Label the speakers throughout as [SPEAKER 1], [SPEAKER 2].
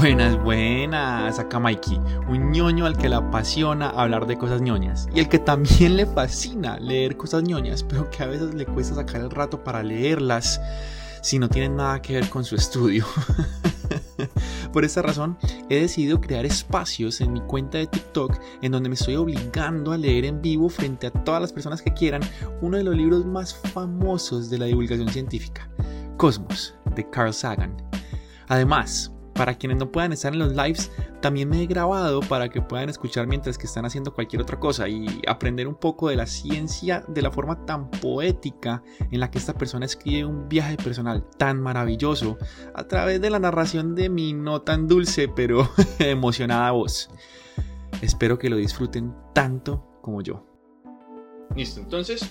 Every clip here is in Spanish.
[SPEAKER 1] Buenas, buenas, acá Mikey, un ñoño al que le apasiona hablar de cosas ñoñas y el que también le fascina leer cosas ñoñas, pero que a veces le cuesta sacar el rato para leerlas si no tienen nada que ver con su estudio. Por esta razón, he decidido crear espacios en mi cuenta de TikTok en donde me estoy obligando a leer en vivo frente a todas las personas que quieran uno de los libros más famosos de la divulgación científica, Cosmos, de Carl Sagan. Además, para quienes no puedan estar en los lives, también me he grabado para que puedan escuchar mientras que están haciendo cualquier otra cosa y aprender un poco de la ciencia de la forma tan poética en la que esta persona escribe un viaje personal tan maravilloso a través de la narración de mi no tan dulce pero emocionada voz. Espero que lo disfruten tanto como yo.
[SPEAKER 2] Listo, entonces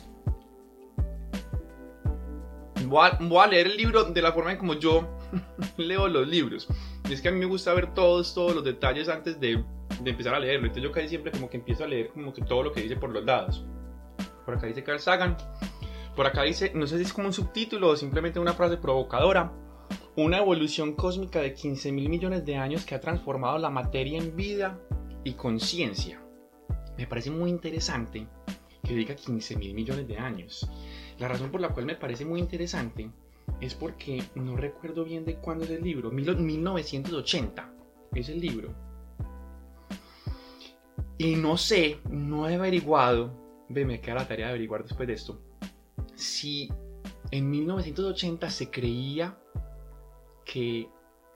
[SPEAKER 2] voy a, leer el libro de la forma en como yo leo los libros. Es que a mí me gusta ver todos, todos los detalles antes de, de, empezar a leerlo. Entonces yo casi siempre como que empiezo a leer como que todo lo que dice por los lados. Por acá dice Carl Sagan. Por acá dice, no sé si es como un subtítulo o simplemente una frase provocadora. Una evolución cósmica de 15 mil millones de años que ha transformado la materia en vida y conciencia. Me parece muy interesante que diga 15 mil millones de años. La razón por la cual me parece muy interesante es porque no recuerdo bien de cuándo es el libro. 1980 es el libro. Y no sé, no he averiguado, ve, me queda la tarea de averiguar después de esto, si en 1980 se creía que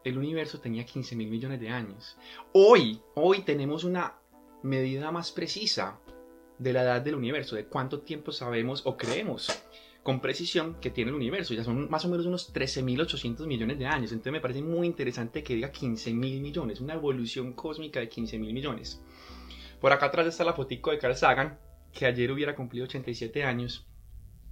[SPEAKER 2] el universo tenía 15 mil millones de años. Hoy, hoy tenemos una medida más precisa de la edad del universo, de cuánto tiempo sabemos o creemos con precisión que tiene el universo. Ya son más o menos unos 13.800 millones de años. Entonces me parece muy interesante que diga 15.000 millones, una evolución cósmica de 15.000 millones. Por acá atrás está la fotico de Carl Sagan, que ayer hubiera cumplido 87 años.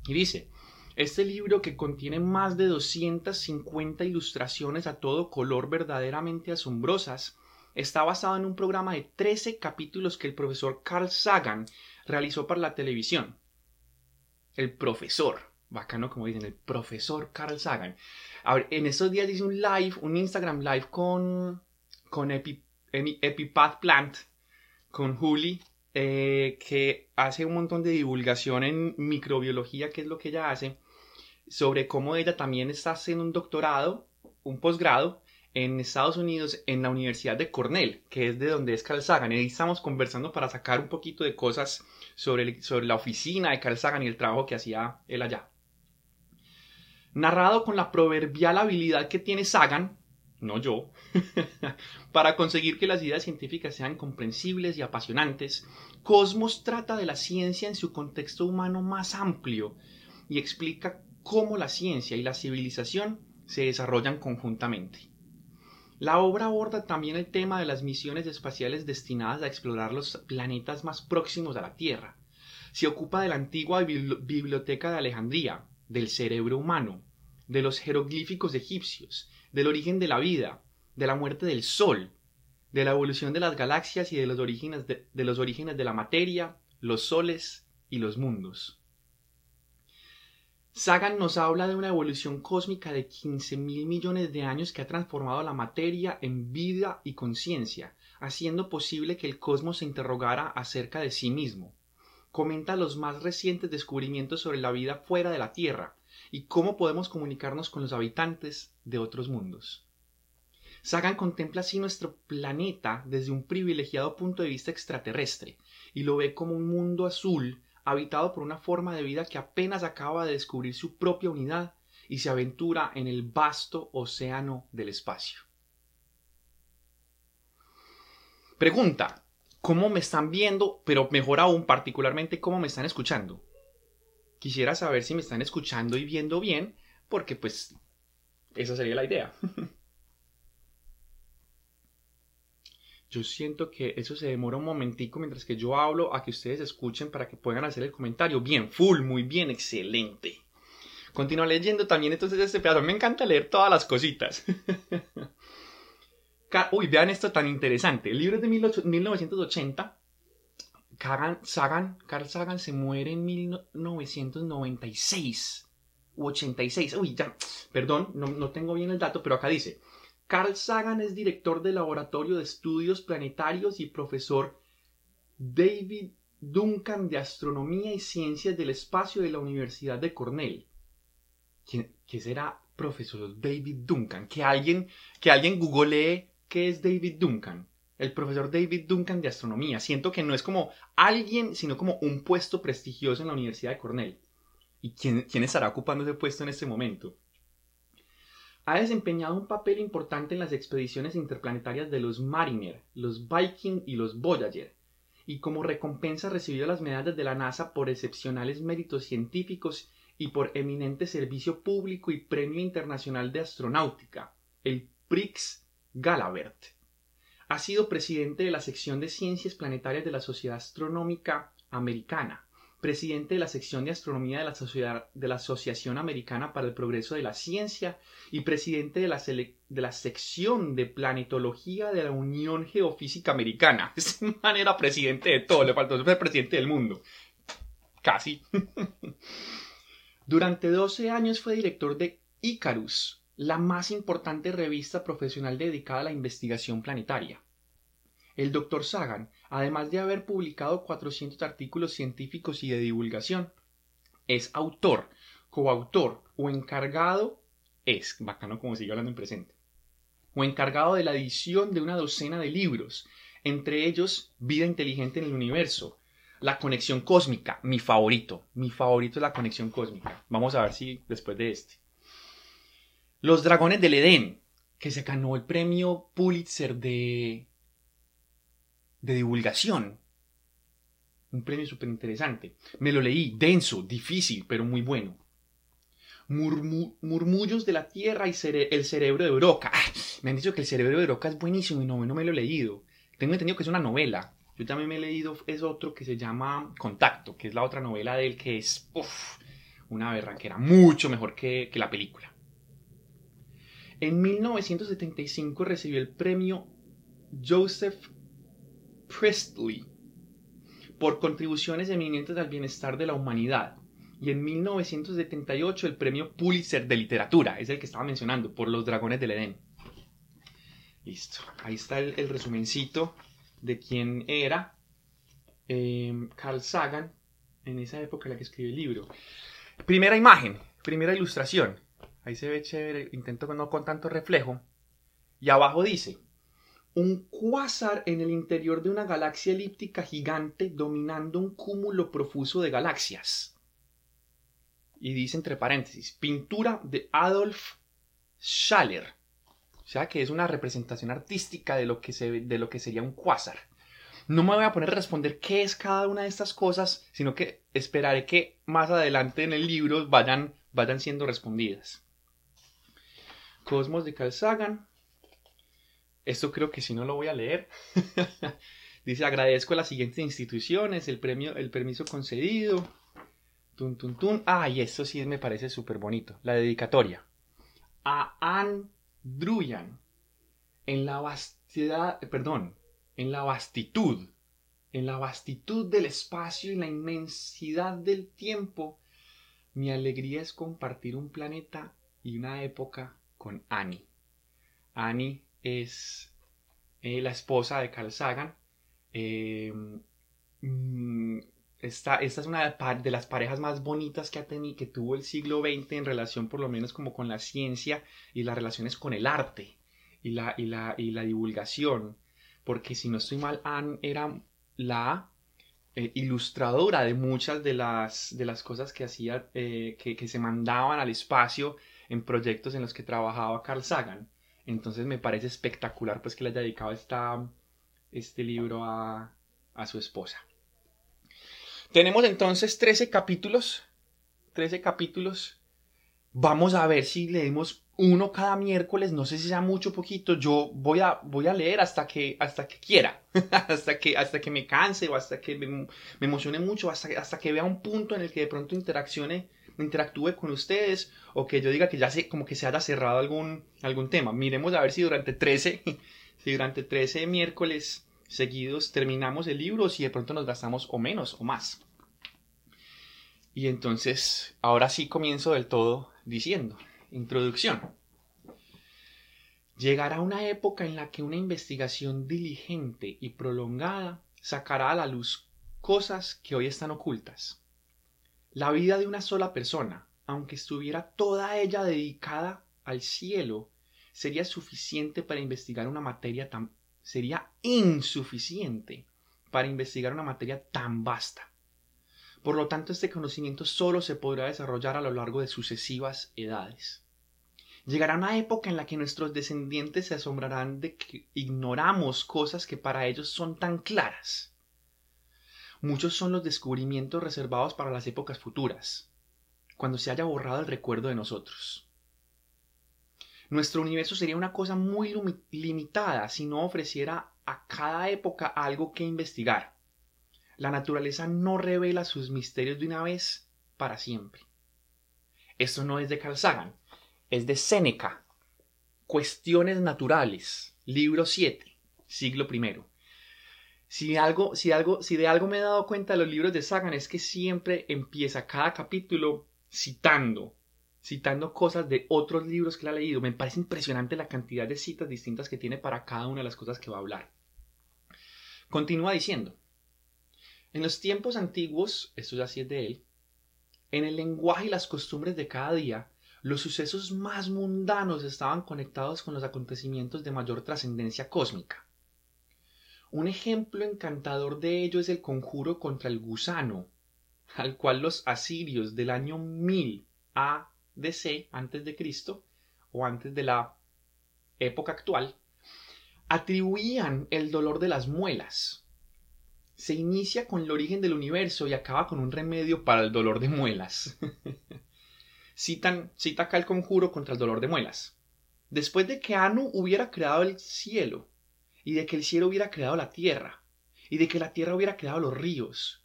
[SPEAKER 2] Y dice, este libro que contiene más de 250 ilustraciones a todo color verdaderamente asombrosas, está basado en un programa de 13 capítulos que el profesor Carl Sagan realizó para la televisión el profesor, bacano como dicen, el profesor Carl Sagan. En estos días hice un live, un Instagram live con, con Epipath Plant, con Juli, eh, que hace un montón de divulgación en microbiología, que es lo que ella hace, sobre cómo ella también está haciendo un doctorado, un posgrado, en Estados Unidos en la Universidad de Cornell, que es de donde es Carl Sagan. Ahí estamos conversando para sacar un poquito de cosas sobre, sobre la oficina de Carl Sagan y el trabajo que hacía él allá. Narrado con la proverbial habilidad que tiene Sagan, no yo, para conseguir que las ideas científicas sean comprensibles y apasionantes, Cosmos trata de la ciencia en su contexto humano más amplio y explica cómo la ciencia y la civilización se desarrollan conjuntamente. La obra aborda también el tema de las misiones espaciales destinadas a explorar los planetas más próximos a la Tierra. Se ocupa de la antigua biblioteca de Alejandría, del cerebro humano, de los jeroglíficos egipcios, del origen de la vida, de la muerte del Sol, de la evolución de las galaxias y de los orígenes de, los orígenes de la materia, los soles y los mundos. Sagan nos habla de una evolución cósmica de 15 mil millones de años que ha transformado la materia en vida y conciencia, haciendo posible que el cosmos se interrogara acerca de sí mismo. Comenta los más recientes descubrimientos sobre la vida fuera de la Tierra y cómo podemos comunicarnos con los habitantes de otros mundos. Sagan contempla así nuestro planeta desde un privilegiado punto de vista extraterrestre y lo ve como un mundo azul habitado por una forma de vida que apenas acaba de descubrir su propia unidad y se aventura en el vasto océano del espacio. Pregunta, ¿cómo me están viendo, pero mejor aún particularmente cómo me están escuchando? Quisiera saber si me están escuchando y viendo bien, porque pues esa sería la idea. Yo siento que eso se demora un momentico mientras que yo hablo a que ustedes escuchen para que puedan hacer el comentario. Bien, full, muy bien, excelente. Continúo leyendo también entonces este pedazo. Me encanta leer todas las cositas. Uy, vean esto tan interesante. El libro es de 1980. Carl Sagan, Carl Sagan se muere en 1996 u 86. Uy, ya, perdón, no tengo bien el dato, pero acá dice. Carl Sagan es director del Laboratorio de Estudios Planetarios y profesor David Duncan de Astronomía y Ciencias del Espacio de la Universidad de Cornell. ¿Quién, ¿Qué será profesor David Duncan? Que alguien, que alguien googlee qué es David Duncan. El profesor David Duncan de Astronomía. Siento que no es como alguien, sino como un puesto prestigioso en la Universidad de Cornell. ¿Y quién, quién estará ocupando ese puesto en este momento? Ha desempeñado un papel importante en las expediciones interplanetarias de los Mariner, los Viking y los Voyager, y como recompensa recibió las medallas de la NASA por excepcionales méritos científicos y por eminente servicio público y Premio Internacional de Astronáutica, el Prix Galabert. Ha sido presidente de la sección de Ciencias Planetarias de la Sociedad Astronómica Americana, presidente de la sección de astronomía de la, Sociedad, de la Asociación Americana para el Progreso de la Ciencia y presidente de la, de la sección de planetología de la Unión Geofísica Americana. Es manera presidente de todo, le faltó ser presidente del mundo. Casi. Durante 12 años fue director de Icarus, la más importante revista profesional dedicada a la investigación planetaria. El Dr. Sagan, además de haber publicado 400 artículos científicos y de divulgación, es autor, coautor o encargado, es bacano como sigue hablando en presente, o encargado de la edición de una docena de libros, entre ellos Vida inteligente en el universo, La conexión cósmica, mi favorito, mi favorito es la conexión cósmica. Vamos a ver si después de este. Los dragones del Edén, que se ganó el premio Pulitzer de de divulgación. Un premio súper interesante. Me lo leí, denso, difícil, pero muy bueno. murmullos de la Tierra y el cerebro de Broca. Ah, me han dicho que el cerebro de Broca es buenísimo y no, no me lo he leído. Tengo entendido que es una novela. Yo también me he leído, es otro que se llama Contacto, que es la otra novela de él que es uf, una berraquera, mucho mejor que, que la película. En 1975 recibió el premio Joseph Priestley por contribuciones eminentes al bienestar de la humanidad. Y en 1978 el premio Pulitzer de literatura, es el que estaba mencionando, por Los Dragones del Edén. Listo, ahí está el, resumencito de quién era em, Carl Sagan en esa época en la que escribió el libro. Primera imagen, primera ilustración. Ahí se ve chévere, intento no con tanto reflejo. Y abajo dice, un cuásar en el interior de una galaxia elíptica gigante dominando un cúmulo profuso de galaxias. Y dice entre paréntesis, pintura de Adolf Schaller. O sea que es una representación artística de lo que, se, de lo que sería un cuásar. No me voy a poner a responder qué es cada una de estas cosas, sino que esperaré que más adelante en el libro vayan, vayan siendo respondidas. Cosmos de Carl Sagan, esto creo que si no lo voy a leer. Dice, agradezco a las siguientes instituciones el, premio, el permiso concedido. Tun, tun, tun. Ah, y esto sí me parece súper bonito. La dedicatoria. A Anne Druyan. En la vastidad, perdón, en la vastitud, en la vastitud del espacio y la inmensidad del tiempo, mi alegría es compartir un planeta y una época con Annie. Annie es eh, la esposa de Carl Sagan. Eh, mm, esta, es una de las parejas más bonitas que, ha tenido, que tuvo el siglo XX en relación por lo menos como con la ciencia y las relaciones con el arte y la, y la, y la divulgación. Porque si no estoy mal, Anne era la eh, ilustradora de muchas de las, de las cosas que hacía, que, que, se mandaban al espacio en proyectos en los que trabajaba Carl Sagan. Entonces me parece espectacular pues que le haya dedicado esta, este libro a, a su esposa. Tenemos entonces 13 capítulos. 13 capítulos. Vamos a ver si leemos uno cada miércoles. No sé si sea mucho o poquito. Yo voy a, voy a leer hasta que, hasta que quiera. hasta, que, hasta que me canse o hasta que me, me emocione mucho. Hasta, hasta que vea un punto en el que de pronto interaccione interactúe con ustedes o que yo diga que ya se, como que se haya cerrado algún, algún tema. Miremos a ver si durante 13, si durante 13 miércoles seguidos terminamos el libro si de pronto nos gastamos o menos o más. Y entonces, ahora sí comienzo del todo diciendo, introducción. Llegará una época en la que una investigación diligente y prolongada sacará a la luz cosas que hoy están ocultas. La vida de una sola persona, aunque estuviera toda ella dedicada al cielo, sería suficiente para investigar una materia tan sería insuficiente para investigar una materia tan vasta. Por lo tanto, este conocimiento solo se podrá desarrollar a lo largo de sucesivas edades. Llegará una época en la que nuestros descendientes se asombrarán de que ignoramos cosas que para ellos son tan claras. Muchos son los descubrimientos reservados para las épocas futuras, cuando se haya borrado el recuerdo de nosotros. Nuestro universo sería una cosa muy limitada si no ofreciera a cada época algo que investigar. La naturaleza no revela sus misterios de una vez para siempre. Esto no es de Carl Sagan, es de Séneca. Cuestiones naturales, libro 7, siglo I. Si, algo, si, algo, si de algo me he dado cuenta de los libros de Sagan es que siempre empieza cada capítulo citando citando cosas de otros libros que él ha leído. Me parece impresionante la cantidad de citas distintas que tiene para cada una de las cosas que va a hablar. Continúa diciendo, en los tiempos antiguos, esto ya sí es de él, en el lenguaje y las costumbres de cada día, los sucesos más mundanos estaban conectados con los acontecimientos de mayor trascendencia cósmica. Un ejemplo encantador de ello es el conjuro contra el gusano, al cual los asirios del año 1000 a DC, antes de Cristo, o antes de la época actual, atribuían el dolor de las muelas. Se inicia con el origen del universo y acaba con un remedio para el dolor de muelas. Citan, cita acá el conjuro contra el dolor de muelas. Después de que Anu hubiera creado el cielo, y de que el cielo hubiera creado la tierra, y de que la tierra hubiera creado los ríos,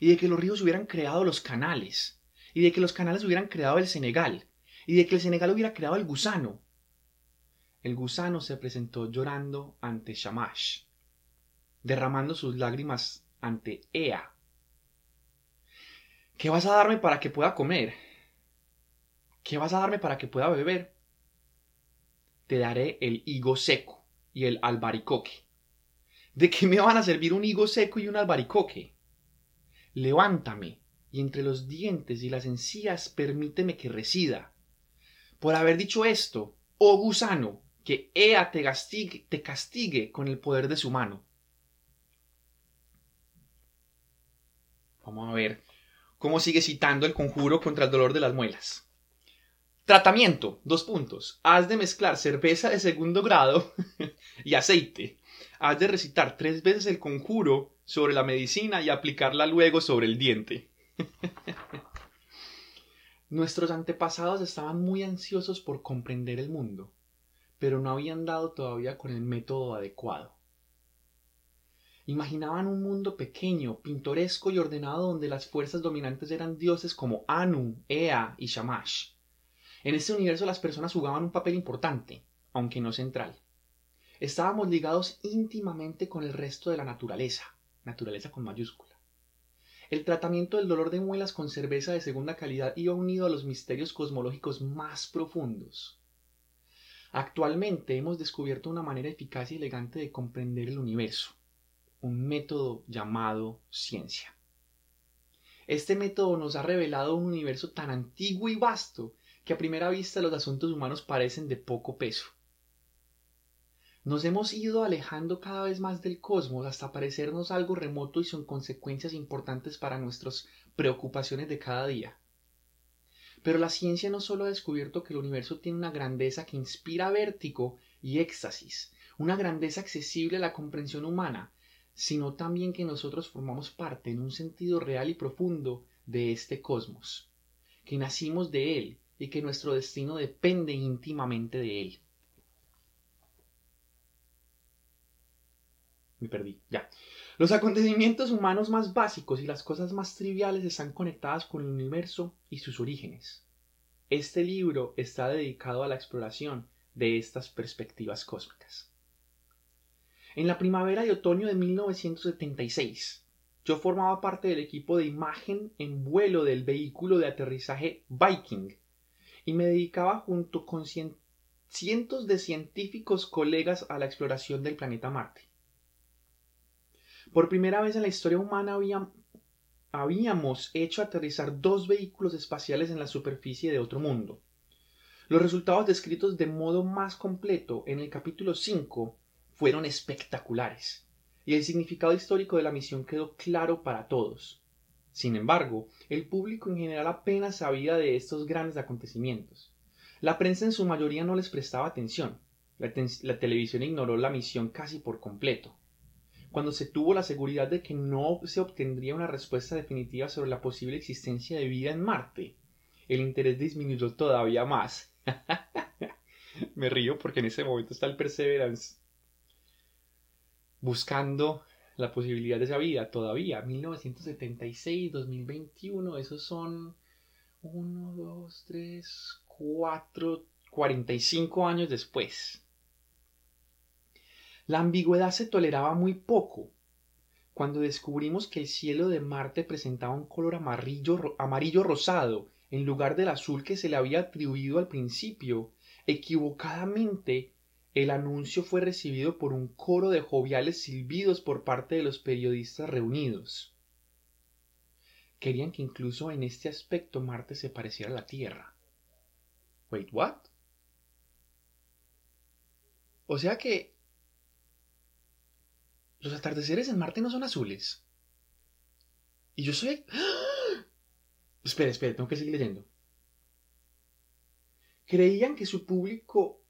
[SPEAKER 2] y de que los ríos hubieran creado los canales, y de que los canales hubieran creado el Senegal, y de que el Senegal hubiera creado el gusano. El gusano se presentó llorando ante Shamash, derramando sus lágrimas ante Ea. ¿Qué vas a darme para que pueda comer? ¿Qué vas a darme para que pueda beber? Te daré el higo seco y el albaricoque. ¿De qué me van a servir un higo seco y un albaricoque? Levántame, y entre los dientes y las encías permíteme que resida. Por haber dicho esto, oh gusano, que Ea te castigue, te castigue con el poder de su mano. Vamos a ver cómo sigue citando el conjuro contra el dolor de las muelas. Tratamiento, dos puntos. Has de mezclar cerveza de segundo grado y aceite. Has de recitar tres veces el conjuro sobre la medicina y aplicarla luego sobre el diente. Nuestros antepasados estaban muy ansiosos por comprender el mundo, pero no habían dado todavía con el método adecuado. Imaginaban un mundo pequeño, pintoresco y ordenado donde las fuerzas dominantes eran dioses como Anu, Ea y Shamash. En este universo las personas jugaban un papel importante, aunque no central. Estábamos ligados íntimamente con el resto de la naturaleza, naturaleza con mayúscula. El tratamiento del dolor de muelas con cerveza de segunda calidad iba unido a los misterios cosmológicos más profundos. Actualmente hemos descubierto una manera eficaz y elegante de comprender el universo, un método llamado ciencia. Este método nos ha revelado un universo tan antiguo y vasto que a primera vista los asuntos humanos parecen de poco peso. Nos hemos ido alejando cada vez más del cosmos hasta parecernos algo remoto y son consecuencias importantes para nuestras preocupaciones de cada día. Pero la ciencia no solo ha descubierto que el universo tiene una grandeza que inspira vértigo y éxtasis, una grandeza accesible a la comprensión humana, sino también que nosotros formamos parte en un sentido real y profundo de este cosmos, que nacimos de él y que nuestro destino depende íntimamente de él. Me perdí, ya. Los acontecimientos humanos más básicos y las cosas más triviales están conectadas con el universo y sus orígenes. Este libro está dedicado a la exploración de estas perspectivas cósmicas. En la primavera y otoño de 1976, yo formaba parte del equipo de imagen en vuelo del vehículo de aterrizaje Viking y me dedicaba junto con cientos de científicos colegas a la exploración del planeta Marte. Por primera vez en la historia humana habíamos hecho aterrizar dos vehículos espaciales en la superficie de otro mundo. Los resultados descritos de modo más completo en el capítulo 5 fueron espectaculares, y el significado histórico de la misión quedó claro para todos. Sin embargo, el público en general apenas sabía de estos grandes acontecimientos. La prensa en su mayoría no les prestaba atención. La, televisión ignoró la misión casi por completo. Cuando se tuvo la seguridad de que no se obtendría una respuesta definitiva sobre la posible existencia de vida en Marte, el interés disminuyó todavía más. Me río porque en ese momento está el Perseverance buscando la posibilidad de esa vida todavía. 1976, 2021, esos son 1, 2, 3, 4, 45 años después. La ambigüedad se toleraba muy poco. Cuando descubrimos que el cielo de Marte presentaba un color amarillo, amarillo rosado en lugar del azul que se le había atribuido al principio, equivocadamente el anuncio fue recibido por un coro de joviales silbidos por parte de los periodistas reunidos. Querían que incluso en este aspecto Marte se pareciera a la Tierra. Wait, what? O sea que los atardeceres en Marte no son azules. Y yo soy... ¡Ah! Espera, espera, tengo que seguir leyendo. Creían que su público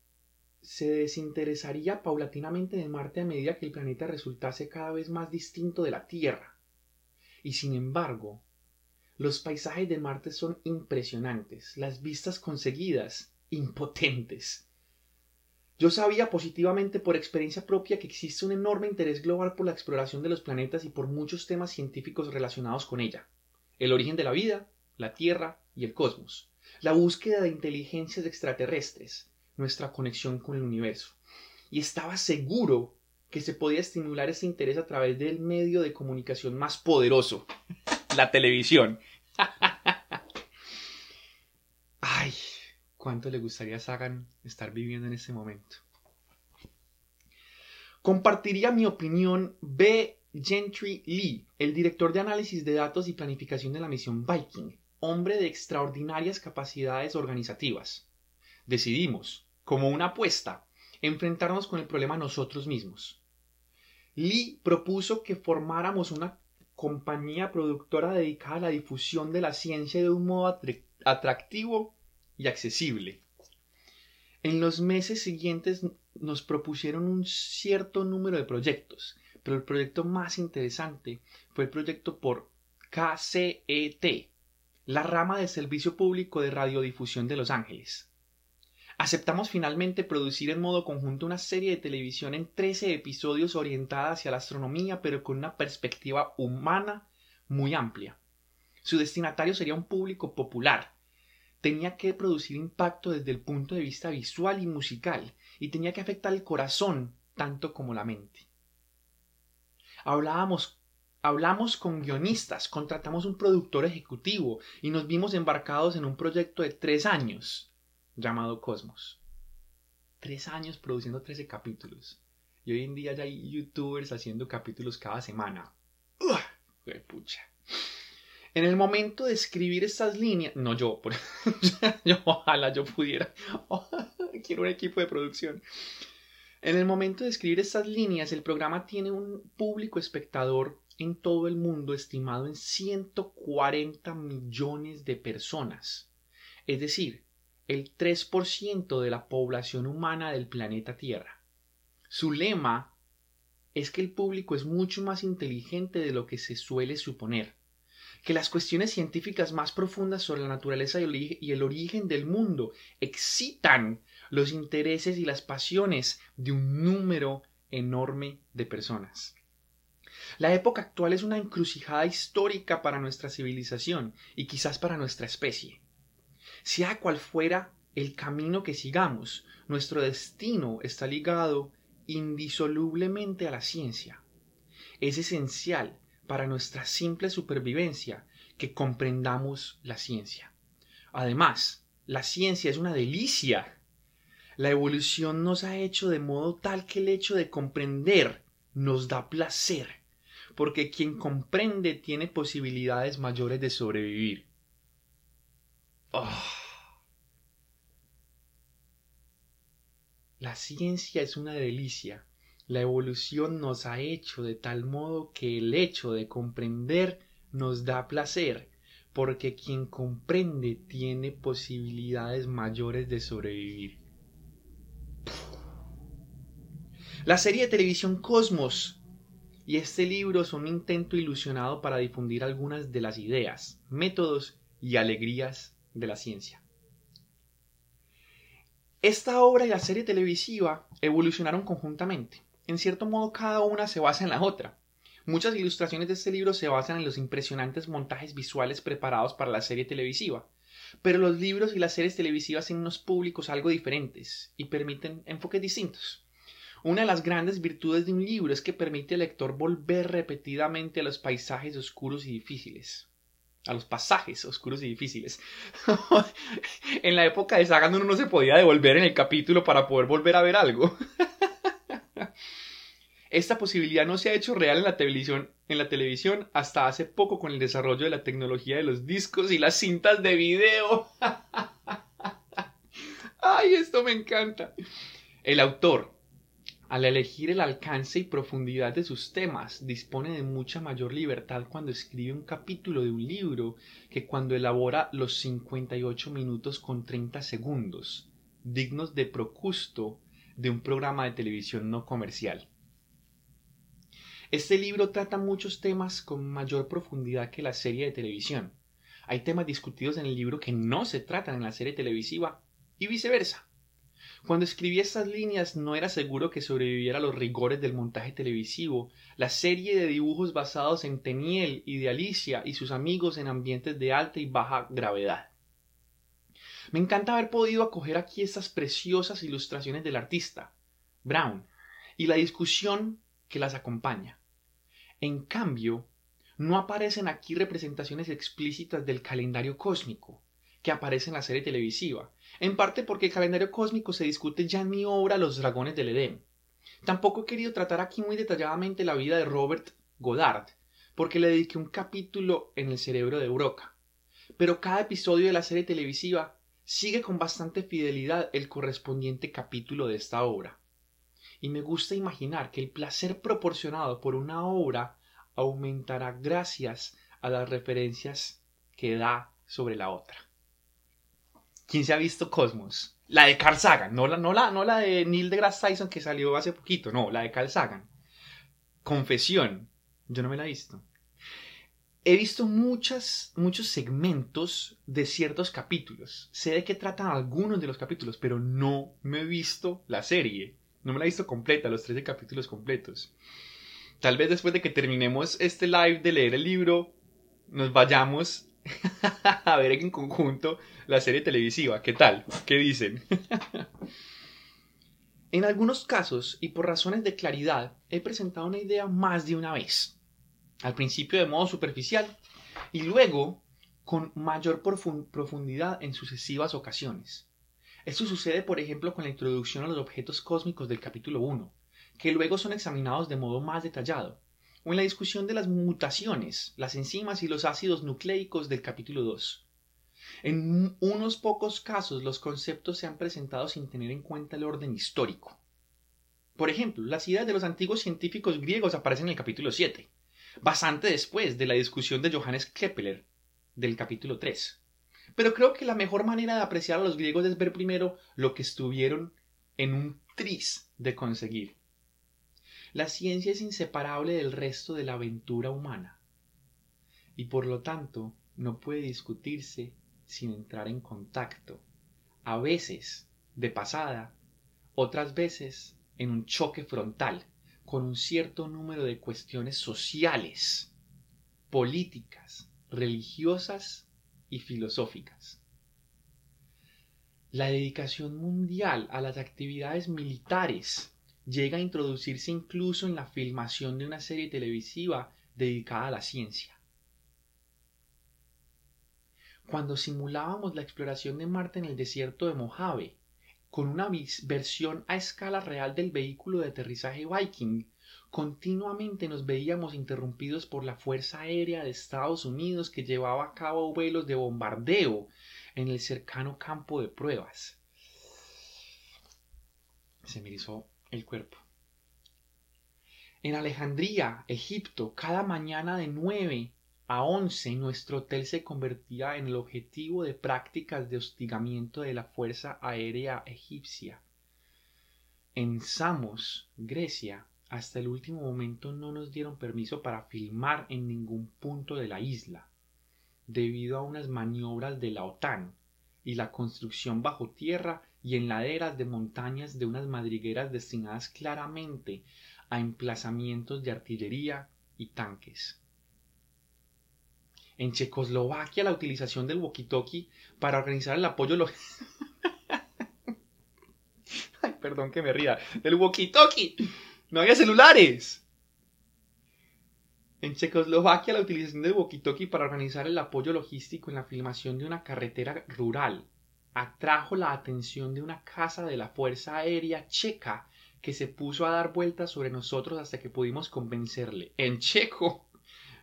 [SPEAKER 2] se desinteresaría paulatinamente de Marte a medida que el planeta resultase cada vez más distinto de la Tierra. Y sin embargo, los paisajes de Marte son impresionantes, las vistas conseguidas impotentes. Yo sabía positivamente por experiencia propia que existe un enorme interés global por la exploración de los planetas y por muchos temas científicos relacionados con ella. El origen de la vida, la Tierra y el cosmos. La búsqueda de inteligencias extraterrestres, nuestra conexión con el universo. Y estaba seguro que se podía estimular ese interés a través del medio de comunicación más poderoso, la televisión. Ay, cuánto le gustaría a Sagan estar viviendo en ese momento. Compartiría mi opinión B. Gentry Lee, el director de análisis de datos y planificación de la misión Viking, hombre de extraordinarias capacidades organizativas. Decidimos, como una apuesta, enfrentarnos con el problema nosotros mismos. Lee propuso que formáramos una compañía productora dedicada a la difusión de la ciencia de un modo atractivo y accesible. En los meses siguientes nos propusieron un cierto número de proyectos, pero el proyecto más interesante fue el proyecto por KCET, la rama del Servicio Público de Radiodifusión de Los Ángeles. Aceptamos finalmente producir en modo conjunto una serie de televisión en 13 episodios orientada hacia la astronomía, pero con una perspectiva humana muy amplia. Su destinatario sería un público popular, tenía que producir impacto desde el punto de vista visual y musical, y tenía que afectar el corazón tanto como la mente. Hablábamos, hablamos con guionistas, contratamos un productor ejecutivo y nos vimos embarcados en un proyecto de tres años llamado Cosmos. Tres años produciendo 13 capítulos. Y hoy en día ya hay youtubers haciendo capítulos cada semana. ¡Ugh! pucha! En el momento de escribir estas líneas, no yo, yo ojalá yo pudiera, quiero un equipo de producción. En el momento de escribir estas líneas, el programa tiene un público espectador en todo el mundo estimado en 140 millones de personas. Es decir, el 3% de la población humana del planeta Tierra. Su lema es que el público es mucho más inteligente de lo que se suele suponer que las cuestiones científicas más profundas sobre la naturaleza y el origen del mundo excitan los intereses y las pasiones de un número enorme de personas. La época actual es una encrucijada histórica para nuestra civilización y quizás para nuestra especie. Sea cual fuera el camino que sigamos, nuestro destino está ligado indisolublemente a la ciencia. Es esencial para nuestra simple supervivencia que comprendamos la ciencia. Además, la ciencia es una delicia. La evolución nos ha hecho de modo tal que el hecho de comprender nos da placer, porque quien comprende tiene posibilidades mayores de sobrevivir. Ah. La ciencia es una delicia. La evolución nos ha hecho de tal modo que el hecho de comprender nos da placer, porque quien comprende tiene posibilidades mayores de sobrevivir. La serie de televisión Cosmos y este libro son un intento ilusionado para difundir algunas de las ideas, métodos y alegrías de la ciencia. Esta obra y la serie televisiva evolucionaron conjuntamente. En cierto modo, cada una se basa en la otra. Muchas ilustraciones de este libro se basan en los impresionantes montajes visuales preparados para la serie televisiva. Pero los libros y las series televisivas tienen unos públicos algo diferentes y permiten enfoques distintos. Una de las grandes virtudes de un libro es que permite al lector volver repetidamente a los paisajes oscuros y difíciles a los pasajes oscuros y difíciles. en la época de Sagan uno no se podía devolver en el capítulo para poder volver a ver algo. Esta posibilidad no se ha hecho real en la televisión, en la televisión hasta hace poco con el desarrollo de la tecnología de los discos y las cintas de video. Ay, esto me encanta. El autor, al elegir el alcance y profundidad de sus temas, dispone de mucha mayor libertad cuando escribe un capítulo de un libro que cuando elabora los 58 minutos con 30 segundos, dignos de Procusto de un programa de televisión no comercial. Este libro trata muchos temas con mayor profundidad que la serie de televisión. Hay temas discutidos en el libro que no se tratan en la serie televisiva y viceversa. Cuando escribí estas líneas no era seguro que sobreviviera a los rigores del montaje televisivo, la serie de dibujos basados en Teniel y de Alicia y sus amigos en ambientes de alta y baja gravedad. Me encanta haber podido acoger aquí estas preciosas ilustraciones del artista, Brown, y la discusión que las acompaña. En cambio, no aparecen aquí representaciones explícitas del calendario cósmico, que aparece en la serie televisiva, en parte porque el calendario cósmico se discute ya en mi obra Los Dragones del Edén. Tampoco he querido tratar aquí muy detalladamente la vida de Robert Goddard, porque le dediqué un capítulo en el cerebro de Broca. Pero cada episodio de la serie televisiva sigue con bastante fidelidad el correspondiente capítulo de esta obra. Y me gusta imaginar que el placer proporcionado por una obra aumentará gracias a las referencias que da sobre la otra. ¿Quién se ha visto Cosmos? La de Carl Sagan, no la, no la, no la de Neil deGrasse Tyson que salió hace poquito, no, la de Carl Sagan. Confesión, yo no me la he visto. He visto muchas, muchos segmentos de ciertos capítulos. Sé de qué tratan algunos de los capítulos, pero no me he visto la serie. No me la he visto completa, los 13 capítulos completos. Tal vez después de que terminemos este live de leer el libro, nos vayamos a ver en conjunto la serie televisiva. ¿Qué tal? ¿Qué dicen? en algunos casos, y por razones de claridad, he presentado una idea más de una vez. Al principio de modo superficial y luego con mayor profundidad en sucesivas ocasiones. Esto sucede, por ejemplo, con la introducción a los objetos cósmicos del capítulo 1, que luego son examinados de modo más detallado, o en la discusión de las mutaciones, las enzimas y los ácidos nucleicos del capítulo 2. En unos pocos casos los conceptos se han presentado sin tener en cuenta el orden histórico. Por ejemplo, las ideas de los antiguos científicos griegos aparecen en el capítulo 7, bastante después de la discusión de Johannes Kepler del capítulo 3. Pero creo que la mejor manera de apreciar a los griegos es ver primero lo que estuvieron en un tris de conseguir. La ciencia es inseparable del resto de la aventura humana y por lo tanto no puede discutirse sin entrar en contacto, a veces de pasada, otras veces en un choque frontal con un cierto número de cuestiones sociales, políticas, religiosas y filosóficas. La dedicación mundial a las actividades militares llega a introducirse incluso en la filmación de una serie televisiva dedicada a la ciencia. Cuando simulábamos la exploración de Marte en el desierto de Mojave, con una versión a escala real del vehículo de aterrizaje Viking. Continuamente nos veíamos interrumpidos por la Fuerza Aérea de Estados Unidos que llevaba a cabo vuelos de bombardeo en el cercano campo de pruebas. Se me hizo el cuerpo. En Alejandría, Egipto, cada mañana de 9 a 11 nuestro hotel se convertía en el objetivo de prácticas de hostigamiento de la Fuerza Aérea Egipcia. En Samos, Grecia, hasta el último momento no nos dieron permiso para filmar en ningún punto de la isla, debido a unas maniobras de la OTAN y la construcción bajo tierra y en laderas de montañas de unas madrigueras destinadas claramente a emplazamientos de artillería y tanques. En Checoslovaquia la utilización del walkie-talkie para organizar el apoyo Ay, perdón que me ría. Del walkie-talkie. No había celulares. En Checoslovaquia la utilización del walkie-talkie para organizar el apoyo logístico en la filmación de una carretera rural atrajo la atención de una casa de la Fuerza Aérea Checa que se puso a dar vueltas sobre nosotros hasta que pudimos convencerle, en checo,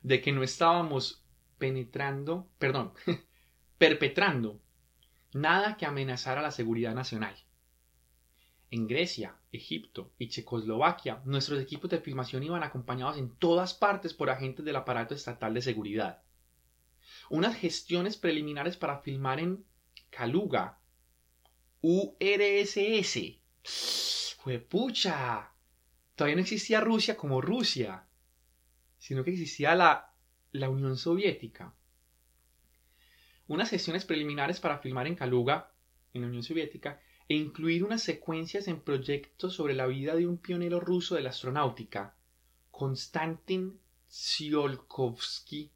[SPEAKER 2] de que no estábamos penetrando, perdón, perpetrando nada que amenazara la seguridad nacional. En Grecia, Egipto y Checoslovaquia, nuestros equipos de filmación iban acompañados en todas partes por agentes del aparato estatal de seguridad. Unas gestiones preliminares para filmar en Kaluga, URSS, fue pucha. Todavía no existía Rusia como Rusia, sino que existía la, la Unión Soviética. Unas sesiones preliminares para filmar en Kaluga, en la Unión Soviética, e incluir unas secuencias en proyectos sobre la vida de un pionero ruso de la astronáutica, Konstantin Tsiolkovsky,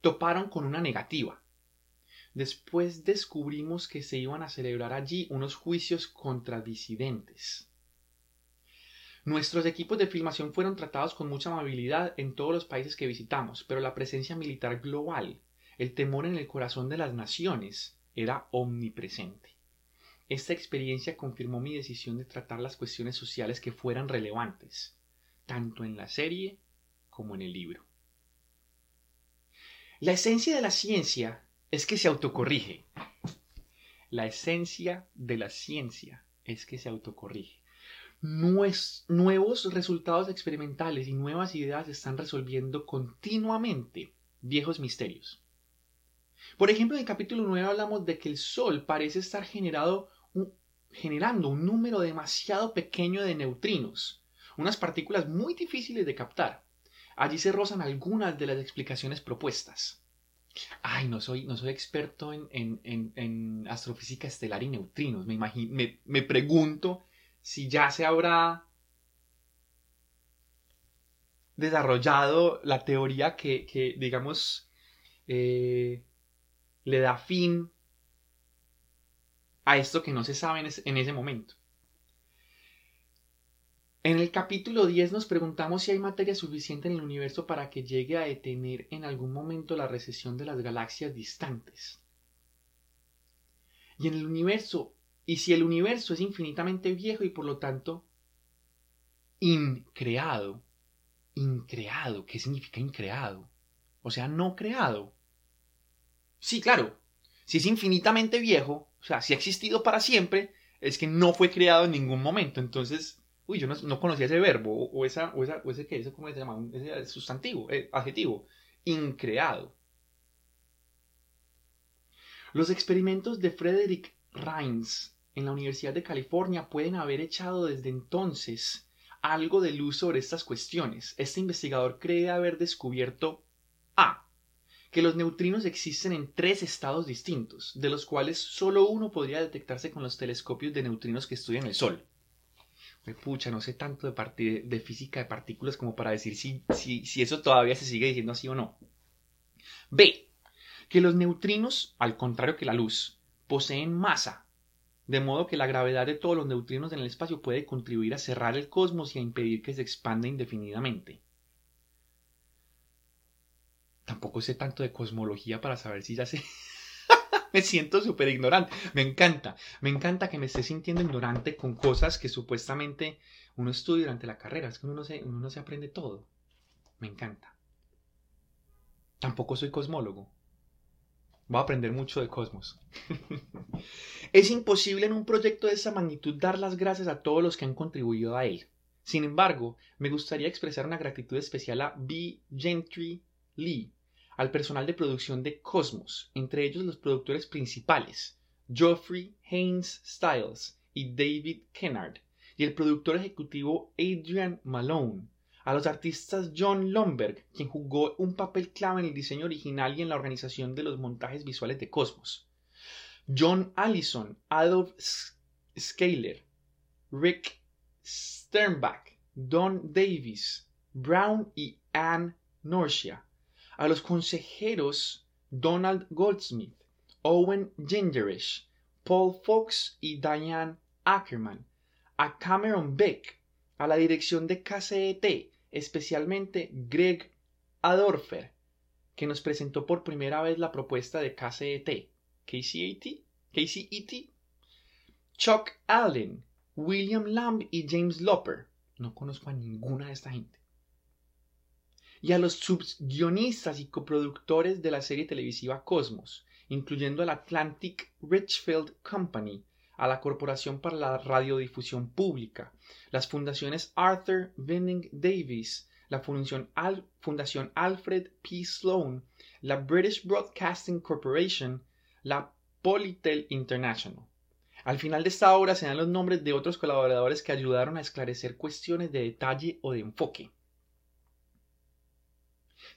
[SPEAKER 2] toparon con una negativa. Después descubrimos que se iban a celebrar allí unos juicios contra disidentes. Nuestros equipos de filmación fueron tratados con mucha amabilidad en todos los países que visitamos, pero la presencia militar global, el temor en el corazón de las naciones, era omnipresente. Esta experiencia confirmó mi decisión de tratar las cuestiones sociales que fueran relevantes, tanto en la serie como en el libro. La esencia de la ciencia es que se autocorrige. La esencia de la ciencia es que se autocorrige nuevos resultados experimentales y nuevas ideas están resolviendo continuamente viejos misterios. Por ejemplo, en el capítulo 9 hablamos de que el Sol parece estar generando un número demasiado pequeño de neutrinos, unas partículas muy difíciles de captar. Allí se rozan algunas de las explicaciones propuestas. Ay, no soy, no soy experto en, astrofísica estelar y neutrinos. Me, me, me pregunto si ya se habrá desarrollado la teoría que, digamos, eh, le da fin a esto que no se sabe en, ese momento. En el capítulo 10 nos preguntamos si hay materia suficiente en el universo para que llegue a detener en algún momento la recesión de las galaxias distantes. Y en el universo y si el universo es infinitamente viejo y por lo tanto increado, increado, ¿qué significa increado? O sea, no creado. Sí, claro, si es infinitamente viejo, o sea, si ha existido para siempre, es que no fue creado en ningún momento. Entonces, uy, yo no, conocía ese verbo, o, esa, o, esa, o ese que, ¿cómo se llama? Ese sustantivo, eh, adjetivo, increado. Los experimentos de Frederick Reins en la Universidad de California pueden haber echado desde entonces algo de luz sobre estas cuestiones. Este investigador cree haber descubierto A. que los neutrinos existen en tres estados distintos, de los cuales solo uno podría detectarse con los telescopios de neutrinos que estudian el Sol. Pucha, no sé tanto de, física de partículas como para decir si, si, eso todavía se sigue diciendo así o no. B. Que los neutrinos, al contrario que la luz, poseen masa de modo que la gravedad de todos los neutrinos en el espacio puede contribuir a cerrar el cosmos y a impedir que se expanda indefinidamente. Tampoco sé tanto de cosmología para saber si ya sé. me siento súper ignorante. Me encanta, me encanta que me esté sintiendo ignorante con cosas que supuestamente uno estudia durante la carrera. Es que uno no se, uno no se aprende todo. Me encanta. Tampoco soy cosmólogo. Voy a aprender mucho de cosmos. es imposible en un proyecto de esa magnitud dar las gracias a todos los que han contribuido a él. Sin embargo, me gustaría expresar una gratitud especial a B. Gentry Lee, al personal de producción de Cosmos, entre ellos los productores principales, Geoffrey Haynes Styles y David Kennard, y el productor ejecutivo Adrian Malone, a los artistas John Lomberg, quien jugó un papel clave en el diseño original y en la organización de los montajes visuales de Cosmos, John Allison, Adolf Scaler, Rick Sternbach, Don Davis, Brown y Anne Norcia, a los consejeros Donald Goldsmith, Owen Gingerish, Paul Fox y Diane Ackerman, a Cameron Beck, a la dirección de KCET, especialmente Greg Adorfer, que nos presentó por primera vez la propuesta de KCET, KCET, KCET, Chuck Allen, William Lamb y James Loper. No conozco a ninguna de esta gente y a los subguionistas y coproductores de la serie televisiva Cosmos, incluyendo al Atlantic Richfield Company, a la Corporación para la Radiodifusión Pública, las fundaciones Arthur Venning Davis, la Fundación, Fundación Alfred P. Sloan, la British Broadcasting Corporation, la Polytel International. Al final de esta obra se dan los nombres de otros colaboradores que ayudaron a esclarecer cuestiones de detalle o de enfoque.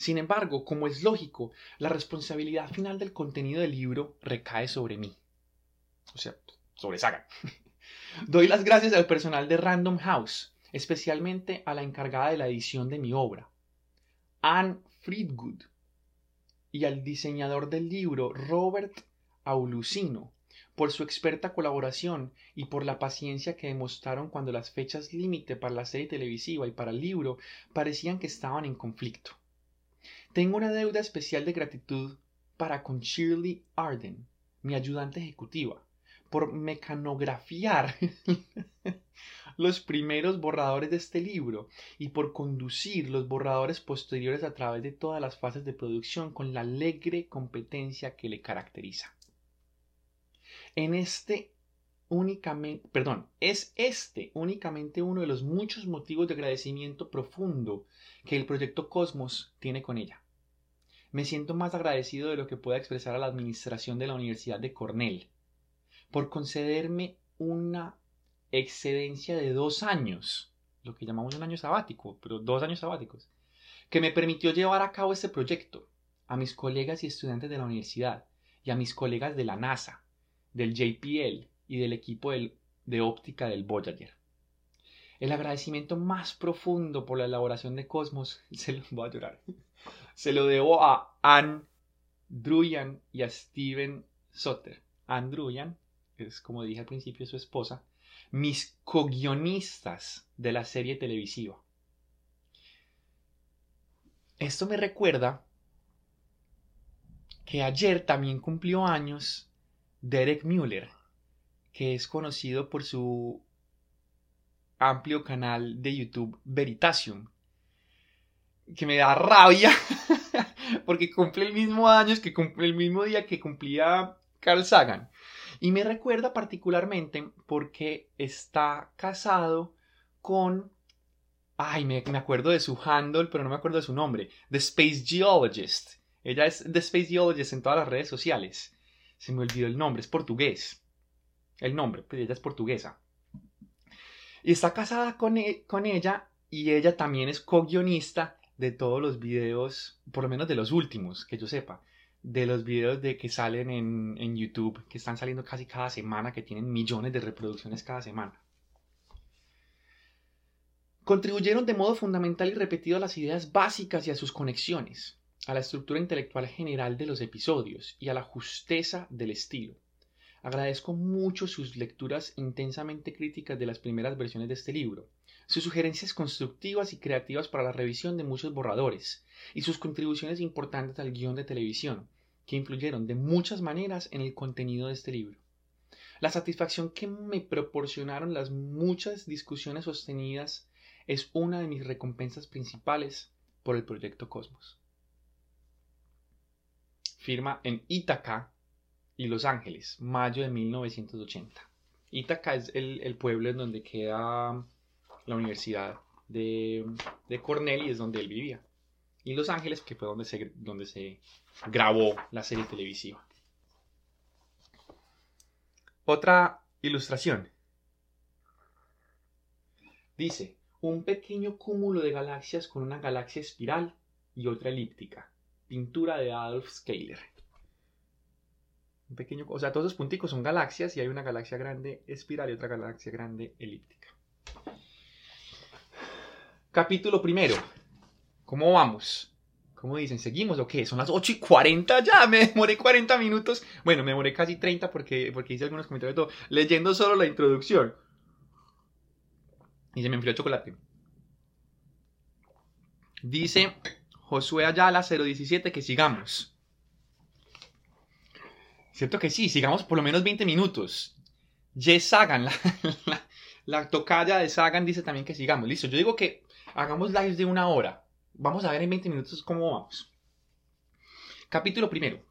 [SPEAKER 2] Sin embargo, como es lógico, la responsabilidad final del contenido del libro recae sobre mí. O sea, sobre Saga. Doy las gracias al personal de Random House, especialmente a la encargada de la edición de mi obra, Anne Friedgood, y al diseñador del libro, Robert Aulucino, por su experta colaboración y por la paciencia que demostraron cuando las fechas límite para la serie televisiva y para el libro parecían que estaban en conflicto. Tengo una deuda especial de gratitud para con Shirley Arden, mi ayudante ejecutiva, por mecanografiar los primeros borradores de este libro y por conducir los borradores posteriores a través de todas las fases de producción con la alegre competencia que le caracteriza. En este únicamente, perdón, es este únicamente uno de los muchos motivos de agradecimiento profundo que el proyecto Cosmos tiene con ella. Me siento más agradecido de lo que pueda expresar a la administración de la Universidad de Cornell por concederme una excedencia de dos años, lo que llamamos un año sabático, pero dos años sabáticos, que me permitió llevar a cabo este proyecto, a mis colegas y estudiantes de la universidad y a mis colegas de la NASA, del JPL y del equipo de óptica del Voyager. El agradecimiento más profundo por la elaboración de Cosmos, se lo voy a llorar, se lo debo a Anne Druyan y a Steven Soter. Anne Druyan, es como dije al principio su esposa, mis co-guionistas de la serie televisiva. Esto me recuerda que ayer también cumplió años Derek Mueller, que es conocido por su amplio canal de YouTube Veritasium, que me da rabia porque cumple el mismo año, que cumple el mismo día que cumplía Carl Sagan. Y me recuerda particularmente porque está casado con... Ay, me, me acuerdo de su handle, pero no me acuerdo de su nombre. The Space Geologist. Ella es The Space Geologist en todas las redes sociales. Se me olvidó el nombre, es portugués. El nombre, pues ella es portuguesa. Y está casada con, e, con ella y ella también es co-guionista de todos los videos, por lo menos de los últimos, que yo sepa, de los videos de que salen en, en YouTube, que están saliendo casi cada semana, que tienen millones de reproducciones cada semana. Contribuyeron de modo fundamental y repetido a las ideas básicas y a sus conexiones, a la estructura intelectual general de los episodios y a la justeza del estilo. Agradezco mucho sus lecturas intensamente críticas de las primeras versiones de este libro, sus sugerencias constructivas y creativas para la revisión de muchos borradores, y sus contribuciones importantes al guion de televisión, que influyeron de muchas maneras en el contenido de este libro. La satisfacción que me proporcionaron las muchas discusiones sostenidas es una de mis recompensas principales por el proyecto Cosmos. Firma en Ítaca y Los Ángeles, mayo de 1980. Ítaca es el, pueblo en donde queda la universidad de, de, Cornell y es donde él vivía. Y Los Ángeles, que fue donde se, donde se grabó la serie televisiva. Otra ilustración. Dice, un pequeño cúmulo de galaxias con una galaxia espiral y otra elíptica. Pintura de Adolf Scaler. Un pequeño, o sea, todos los punticos son galaxias y hay una galaxia grande espiral y otra galaxia grande elíptica. Capítulo primero. ¿Cómo vamos? ¿Cómo dicen? ¿Seguimos o qué? Son las 8 y 40 ya. Me demoré 40 minutos. Bueno, me demoré casi 30 porque, porque hice algunos comentarios todo. Leyendo solo la introducción. Y se me enfrió el chocolate. Dice Josué Ayala 017 que sigamos. Cierto que sí, sigamos por lo menos 20 minutos. Jess Sagan, la, la, tocaya de Sagan, dice también que sigamos. Listo, yo digo que hagamos lives de una hora. Vamos a ver en 20 minutos cómo vamos. Capítulo primero.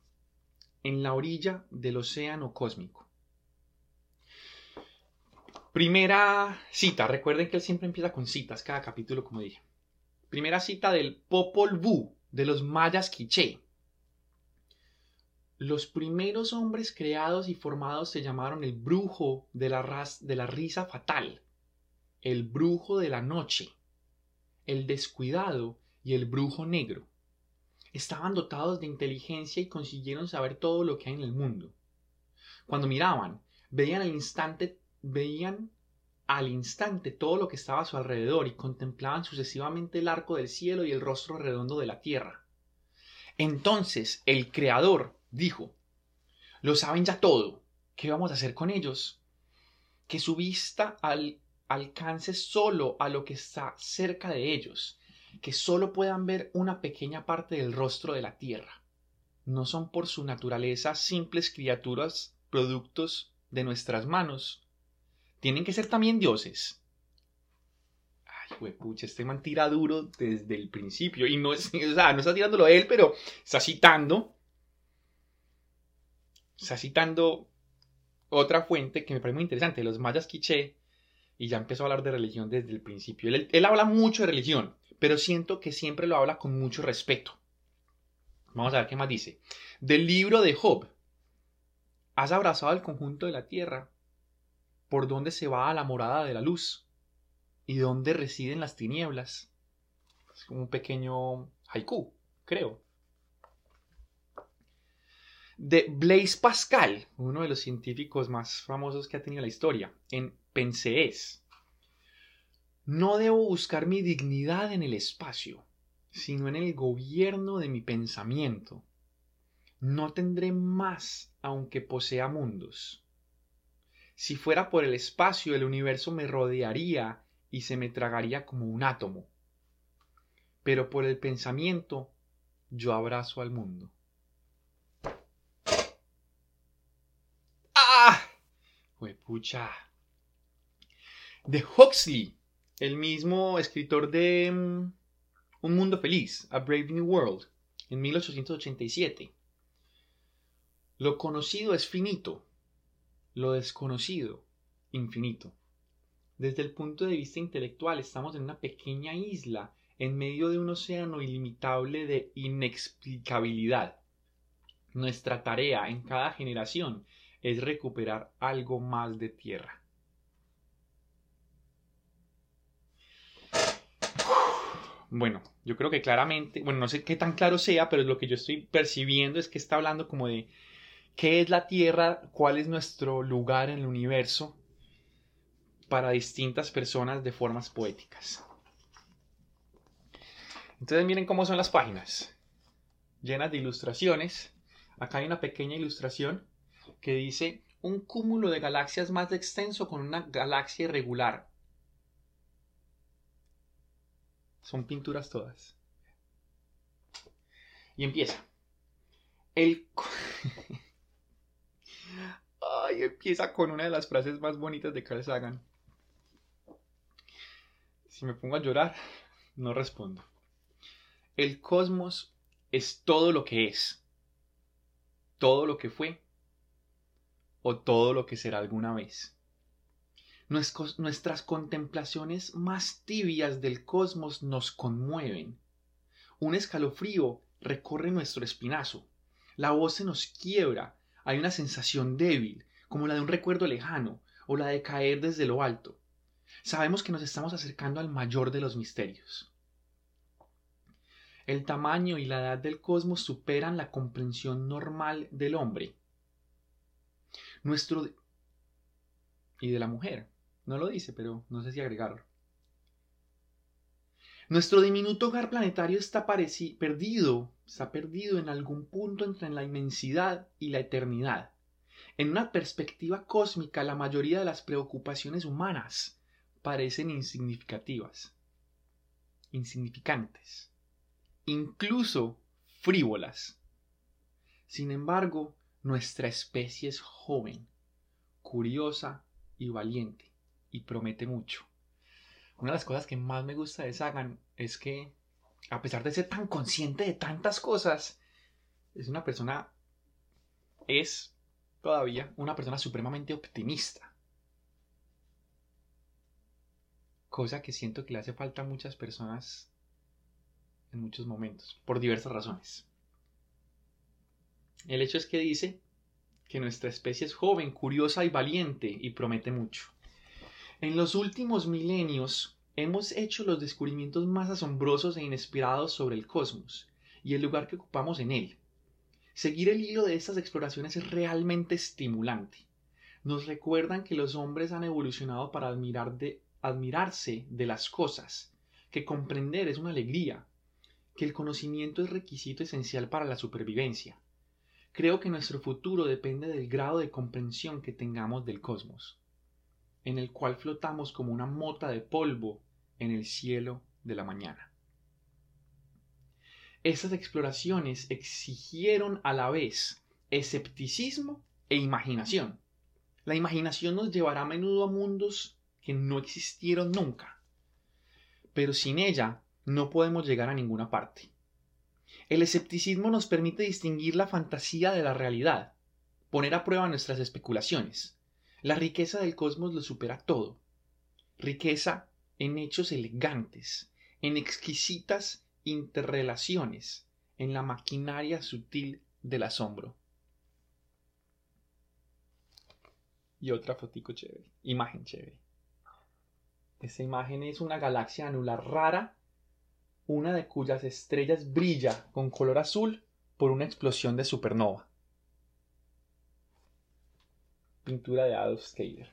[SPEAKER 2] En la orilla del océano cósmico. Primera cita. Recuerden que él siempre empieza con citas, cada capítulo, como dije. Primera cita del Popol Vuh, de los mayas quiché. Los primeros hombres creados y formados se llamaron el brujo de la, de la risa fatal, el brujo de la noche, el descuidado y el brujo negro. Estaban dotados de inteligencia y consiguieron saber todo lo que hay en el mundo. Cuando miraban, veían al instante veían al instante todo lo que estaba a su alrededor y contemplaban sucesivamente el arco del cielo y el rostro redondo de la tierra. Entonces el Creador dijo, lo saben ya todo, ¿qué vamos a hacer con ellos? Que su vista alcance solo a lo que está cerca de ellos, que solo puedan ver una pequeña parte del rostro de la tierra. No son por su naturaleza simples criaturas, productos de nuestras manos, tienen que ser también dioses. Ay, pucha, este man tira duro desde el principio. Y no, es, o sea, no está tirándolo él, pero está citando. Está citando otra fuente que me parece muy interesante, los mayas quiché. Y ya empezó a hablar de religión desde el principio. Él, él habla mucho de religión, pero siento que siempre lo habla con mucho respeto. Vamos a ver qué más dice. Del libro de Job. Has abrazado el conjunto de la tierra por dónde se va a la morada de la luz y dónde residen las tinieblas. Es un pequeño haiku, creo. De Blaise Pascal, uno de los científicos más famosos que ha tenido la historia, en Pensees. No debo buscar mi dignidad en el espacio, sino en el gobierno de mi pensamiento. No tendré más aunque posea mundos. Si fuera por el espacio, el universo me rodearía y se me tragaría como un átomo. Pero por el pensamiento, yo abrazo al mundo. ¡Ah! pucha. De Huxley, el mismo escritor de mm, Un Mundo Feliz, A Brave New World, en 1887. Lo conocido es finito, lo desconocido, infinito. Desde el punto de vista intelectual estamos en una pequeña isla en medio de un océano ilimitable de inexplicabilidad. Nuestra tarea en cada generación es recuperar algo más de tierra. Bueno, yo creo que claramente, bueno, no sé qué tan claro sea, pero lo que yo estoy percibiendo es que está hablando como de ¿Qué es la Tierra? ¿Cuál es nuestro lugar en el universo? Para distintas personas de formas poéticas. Entonces miren cómo son las páginas. Llenas de ilustraciones. Acá hay una pequeña ilustración que dice un cúmulo de galaxias más extenso con una galaxia irregular. Son pinturas todas. Y empieza. El... Ay, empieza con una de las frases más bonitas de Carl Sagan. Si me pongo a llorar, no respondo. El cosmos es todo lo que es, todo lo que fue o todo lo que será alguna vez. Nuestras contemplaciones más tibias del cosmos nos conmueven. Un escalofrío recorre nuestro espinazo. La voz se nos quiebra. Hay una sensación débil, como la de un recuerdo lejano o la de caer desde lo alto. Sabemos que nos estamos acercando al mayor de los misterios. El tamaño y la edad del cosmos superan la comprensión normal del hombre. Nuestro... y de la mujer. No lo dice, pero no sé si agregarlo. Nuestro diminuto hogar planetario está perdido, está perdido en algún punto entre la inmensidad y la eternidad. En una perspectiva cósmica, la mayoría de las preocupaciones humanas parecen insignificativas, insignificantes, incluso frívolas. Sin embargo, nuestra especie es joven, curiosa y valiente, y promete mucho. Una de las cosas que más me gusta de Sagan es que, a pesar de ser tan consciente de tantas cosas, es una persona, es todavía una persona supremamente optimista. cosa que siento que le hace falta a muchas personas en muchos momentos, por diversas razones. El hecho es que dice que nuestra especie es joven, curiosa y valiente y promete mucho. En los últimos milenios hemos hecho los descubrimientos más asombrosos e inesperados sobre el cosmos y el lugar que ocupamos en él. Seguir el hilo de estas exploraciones es realmente estimulante. Nos recuerdan que los hombres han evolucionado para admirar admirarse de las cosas, que comprender es una alegría, que el conocimiento es requisito esencial para la supervivencia. Creo que nuestro futuro depende del grado de comprensión que tengamos del cosmos, en el cual flotamos como una mota de polvo en el cielo de la mañana. Estas exploraciones exigieron a la vez escepticismo e imaginación. La imaginación nos llevará a menudo a mundos que no existieron nunca. Pero sin ella no podemos llegar a ninguna parte. El escepticismo nos permite distinguir la fantasía de la realidad, poner a prueba nuestras especulaciones. La riqueza del cosmos lo supera todo. Riqueza en hechos elegantes, en exquisitas interrelaciones, en la maquinaria sutil del asombro. Y otra fotico chévere, imagen chévere. Esta imagen es una galaxia anular rara, una de cuyas estrellas brilla con color azul por una explosión de supernova. Pintura de Adolf Skader.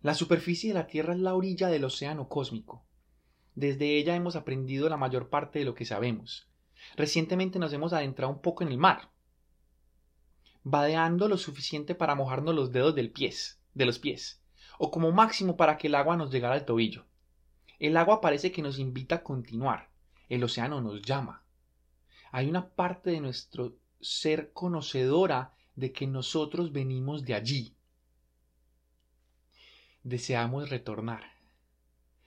[SPEAKER 2] La superficie de la Tierra es la orilla del océano cósmico. Desde ella hemos aprendido la mayor parte de lo que sabemos. Recientemente nos hemos adentrado un poco en el mar vadeando lo suficiente para mojarnos los dedos del pies, de los pies, o como máximo para que el agua nos llegara al tobillo. El agua parece que nos invita a continuar, el océano nos llama. Hay una parte de nuestro ser conocedora de que nosotros venimos de allí. Deseamos retornar.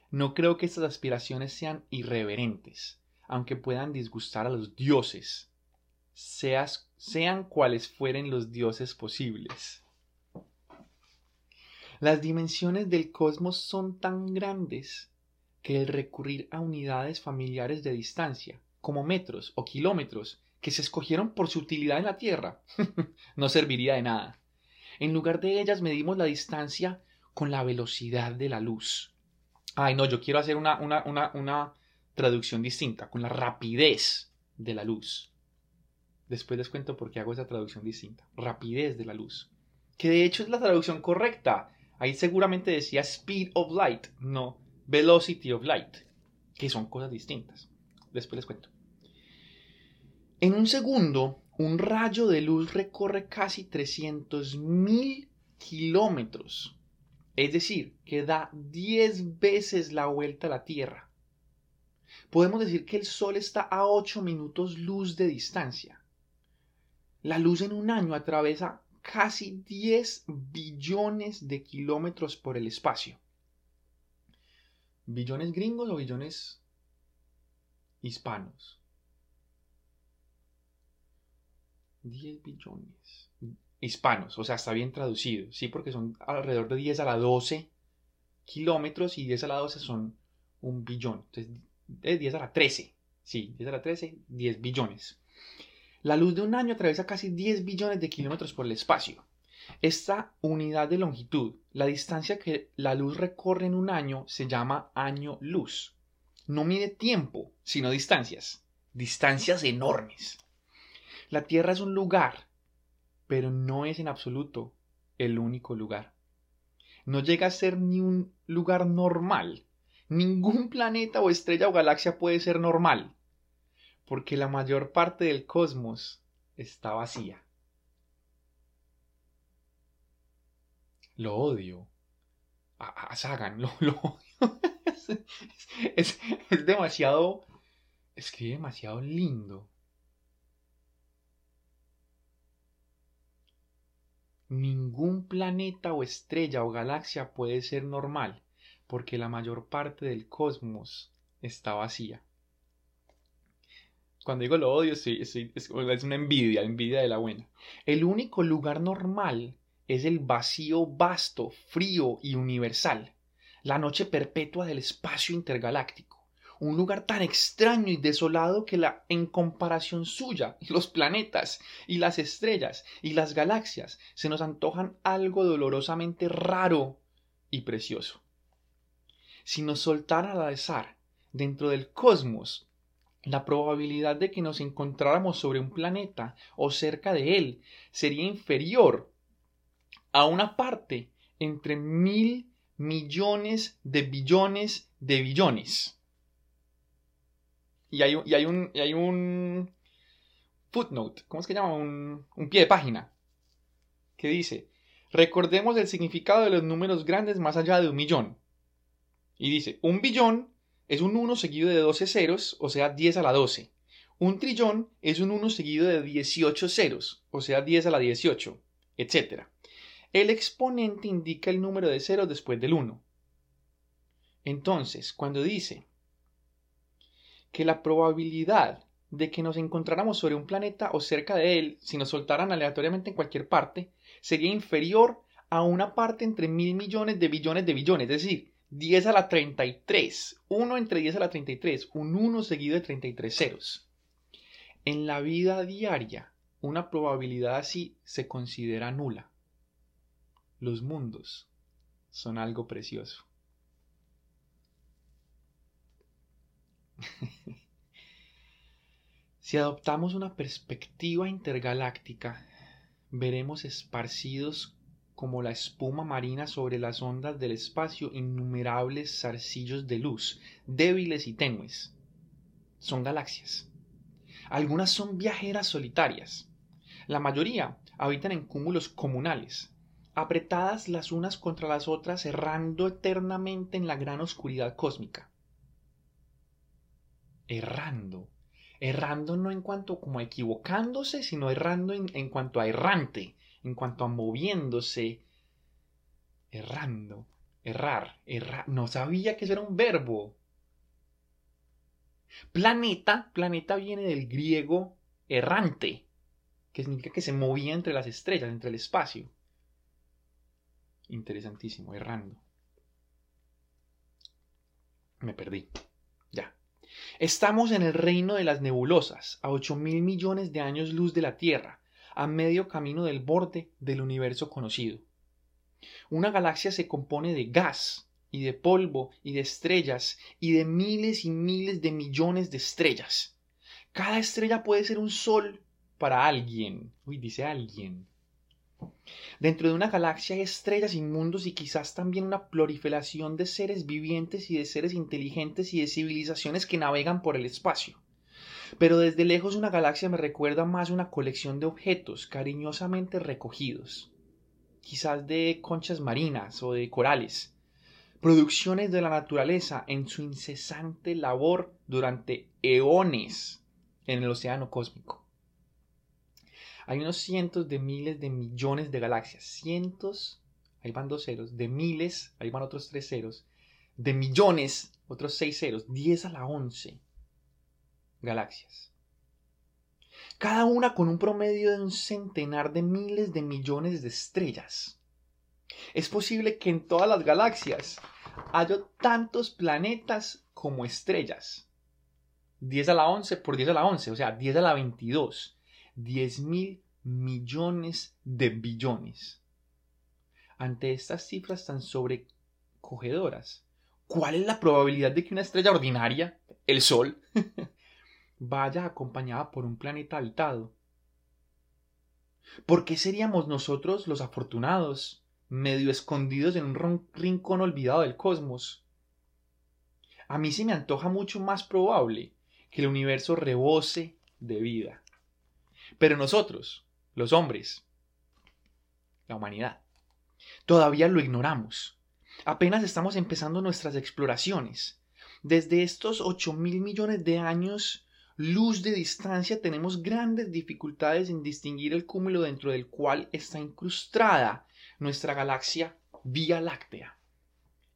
[SPEAKER 2] No creo que estas aspiraciones sean irreverentes, aunque puedan disgustar a los dioses sean cuales fueren los dioses posibles. Las dimensiones del cosmos son tan grandes que el recurrir a unidades familiares de distancia, como metros o kilómetros, que se escogieron por su utilidad en la Tierra, no serviría de nada. En lugar de ellas medimos la distancia con la velocidad de la luz. Ay, no, yo quiero hacer una, una, una, una traducción distinta, con la rapidez de la luz. Después les cuento por qué hago esa traducción distinta. Rapidez de la luz. Que de hecho es la traducción correcta. Ahí seguramente decía speed of light, no velocity of light, que son cosas distintas. Después les cuento. En un segundo, un rayo de luz recorre casi 300.000 kilómetros. Es decir, que da 10 veces la vuelta a la Tierra. podemos decir que el Sol está a 8 minutos luz de distancia. La luz en un año atraviesa casi 10 billones de kilómetros por el espacio. ¿Billones gringos o billones hispanos? 10 billones hispanos, o sea, está bien traducido, sí, porque son alrededor de 10 a la 12 kilómetros y 10 a la 12 son un billón. Entonces, 10 a la 13, sí, 10 a la 13, 10 billones. La luz de un año atraviesa casi 10 billones de kilómetros por el espacio. Esta unidad de longitud, la distancia que la luz recorre en un año, se llama año luz. No mide tiempo, sino distancias. Distancias enormes. La Tierra es un lugar, pero no es en absoluto el único lugar. No llega a ser ni un lugar normal. Ningún planeta o estrella o galaxia puede ser normal porque la mayor parte del cosmos está vacía. Lo odio. A, Sagan, lo, odio. es, es demasiado. Escribe demasiado lindo. Ningún planeta o estrella o galaxia puede ser normal, porque la mayor parte del cosmos está vacía. Cuando digo lo odio, es una envidia, envidia de la buena. El único lugar normal es el vacío vasto, frío y universal, la noche perpetua del espacio intergaláctico. Un lugar tan extraño y desolado que la, en comparación suya, los planetas y las estrellas y las galaxias se nos antojan algo dolorosamente raro y precioso. Si nos soltara al azar dentro del cosmos la probabilidad de que nos encontráramos sobre un planeta o cerca de él sería inferior a una parte entre mil millones de billones de billones. Y hay, hay, un, hay un footnote, ¿cómo es que llama? Un, un pie de página, que dice, recordemos el significado de los números grandes más allá de un millón. Y dice, un billón es un 1 seguido de 12 ceros, o sea 10 a la 12. Un trillón es un 1 seguido de 18 ceros, o sea 10 a la 18, etc. El exponente indica el número de ceros después del 1. Entonces, cuando dice que la probabilidad de que nos encontráramos sobre un planeta o cerca de él, si nos soltaran aleatoriamente en cualquier parte, sería inferior a una parte entre mil millones de billones de billones, es decir, 10 a la 33. 1 entre 10 a la 33. Un 1 seguido de 33 ceros. En la vida diaria, una probabilidad así se considera nula. Los mundos son algo precioso. si adoptamos una perspectiva intergaláctica, veremos esparcidos como la espuma marina sobre las ondas del espacio innumerables zarcillos de luz, débiles y tenues. Son galaxias. Algunas son viajeras solitarias. La mayoría habitan en cúmulos comunales, apretadas las unas contra las otras, errando eternamente en la gran oscuridad cósmica. Errando. Errando no en cuanto como equivocándose, sino errando en, en cuanto a errante, en cuanto a moviéndose, errando, errar, errar. No sabía que eso era un verbo. Planeta, planeta viene del griego errante, que significa que se movía entre las estrellas, entre el espacio. Interesantísimo, errando. Me perdí. Estamos en el reino de las nebulosas, a 8 mil millones de años luz de la Tierra, a medio camino del borde del universo conocido. Una galaxia se compone de gas y de polvo y de estrellas y de miles y miles de millones de estrellas. Cada estrella puede ser un sol para alguien. Uy, dice alguien. Dentro de una galaxia hay estrellas inmundos y quizás también una proliferación de seres vivientes y de seres inteligentes y de civilizaciones que navegan por el espacio. Pero desde lejos una galaxia me recuerda más una colección de objetos cariñosamente recogidos, quizás de conchas marinas o de corales, producciones de la naturaleza en su incesante labor durante eones en el océano cósmico. Hay unos cientos de miles de millones de galaxias, cientos, ahí van dos ceros, de miles, ahí van otros tres ceros, de millones, otros seis ceros, 10 a la 11 galaxias. Cada una con un promedio de un centenar de miles de millones de estrellas. Es posible que en todas las galaxias haya tantos planetas como estrellas. 10 a la 11 por 10 a la 11, o sea, 10 a la 22. 10 mil millones de billones. Ante estas cifras tan sobrecogedoras, ¿cuál es la probabilidad de que una estrella ordinaria, el Sol, vaya acompañada por un planeta habitado? ¿Por qué seríamos nosotros los afortunados medio escondidos en un rincón olvidado del cosmos. A mí se me antoja mucho más probable que el universo rebose de vida. Pero nosotros, los hombres, la humanidad, todavía lo ignoramos. Apenas estamos empezando nuestras exploraciones. Desde estos 8 mil millones de años luz de distancia tenemos grandes dificultades en distinguir el cúmulo dentro del cual está incrustada nuestra galaxia Vía Láctea.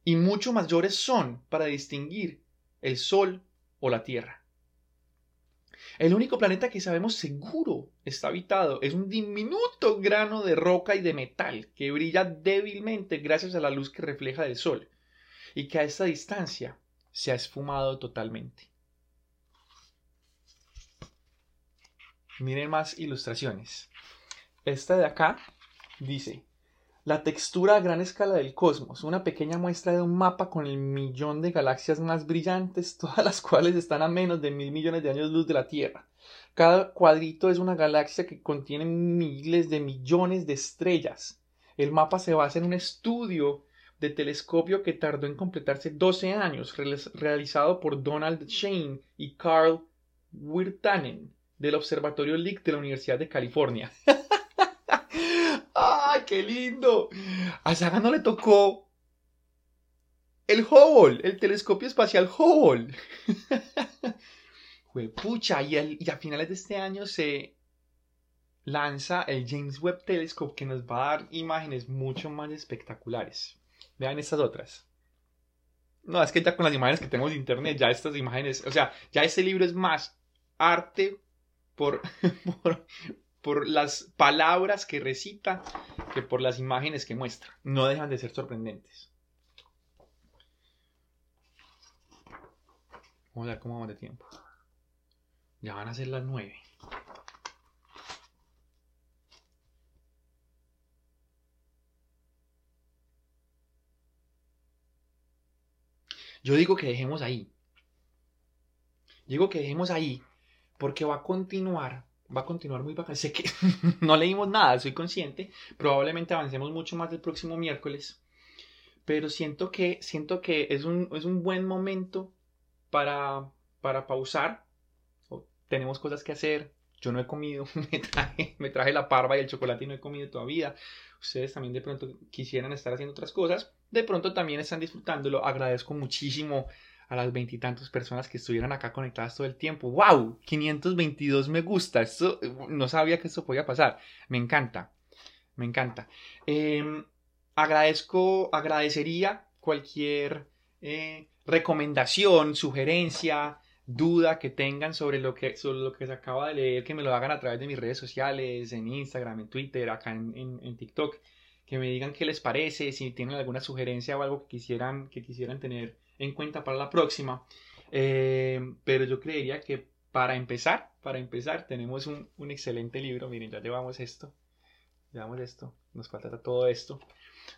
[SPEAKER 2] Y mucho mayores son para distinguir el Sol o la Tierra. El único planeta que sabemos seguro está habitado es un diminuto grano de roca y de metal que brilla débilmente gracias a la luz que refleja del Sol y que a esta distancia se ha esfumado totalmente. Miren más ilustraciones. Esta de acá dice, la textura a gran escala del cosmos, una pequeña muestra de un mapa con el millón de galaxias más brillantes, todas las cuales están a menos de mil millones de años luz de la Tierra. Cada cuadrito es una galaxia que contiene miles de millones de estrellas. El mapa se basa en un estudio de telescopio que tardó en completarse 12 años, realizado por Donald Shane y Carl Wirtanen del Observatorio Lick de la Universidad de California. ¡Ay, qué lindo! A Saga no le tocó el Hubble, el telescopio espacial Hubble. pucha, y, y a finales de este año se lanza el James Webb Telescope que nos va a dar imágenes mucho más espectaculares. Vean estas otras. No, es que ya con las imágenes que tenemos de internet, ya estas imágenes, o sea, ya este libro es más arte por, por, por las palabras que recita que por las imágenes que muestra. No dejan de ser sorprendentes. Vamos a ver cómo vamos de tiempo. Ya van a ser las nueve. Yo digo que dejemos ahí. Digo que dejemos ahí porque va a continuar va a continuar muy bacán. Sé que no leímos nada, soy consciente. Probablemente avancemos mucho más el próximo miércoles. Pero siento que, siento que es, un, es un buen momento para, para pausar. tenemos cosas que hacer. Yo no he comido, me traje, me traje la parva y el chocolate y no he comido todavía. Ustedes también de pronto quisieran estar haciendo otras cosas. De pronto también están disfrutándolo. Agradezco muchísimo a las veintitantas personas que estuvieran acá conectadas todo el tiempo. ¡Wow! 522 me gusta. Esto, no sabía que esto podía pasar. Me encanta. Me encanta. Em, agradezco, agradecería cualquier eh, recomendación, sugerencia, duda que tengan sobre lo que, sobre lo que se acaba de leer, que me lo hagan a través de mis redes sociales, en Instagram, en Twitter, acá en, en TikTok, que me digan qué les parece, si tienen alguna sugerencia o algo que quisieran, que quisieran tener en cuenta para la próxima. Eh, pero yo creería que para empezar, para empezar, tenemos un, excelente libro. Miren, ya llevamos esto. Llevamos esto. Nos falta todo esto.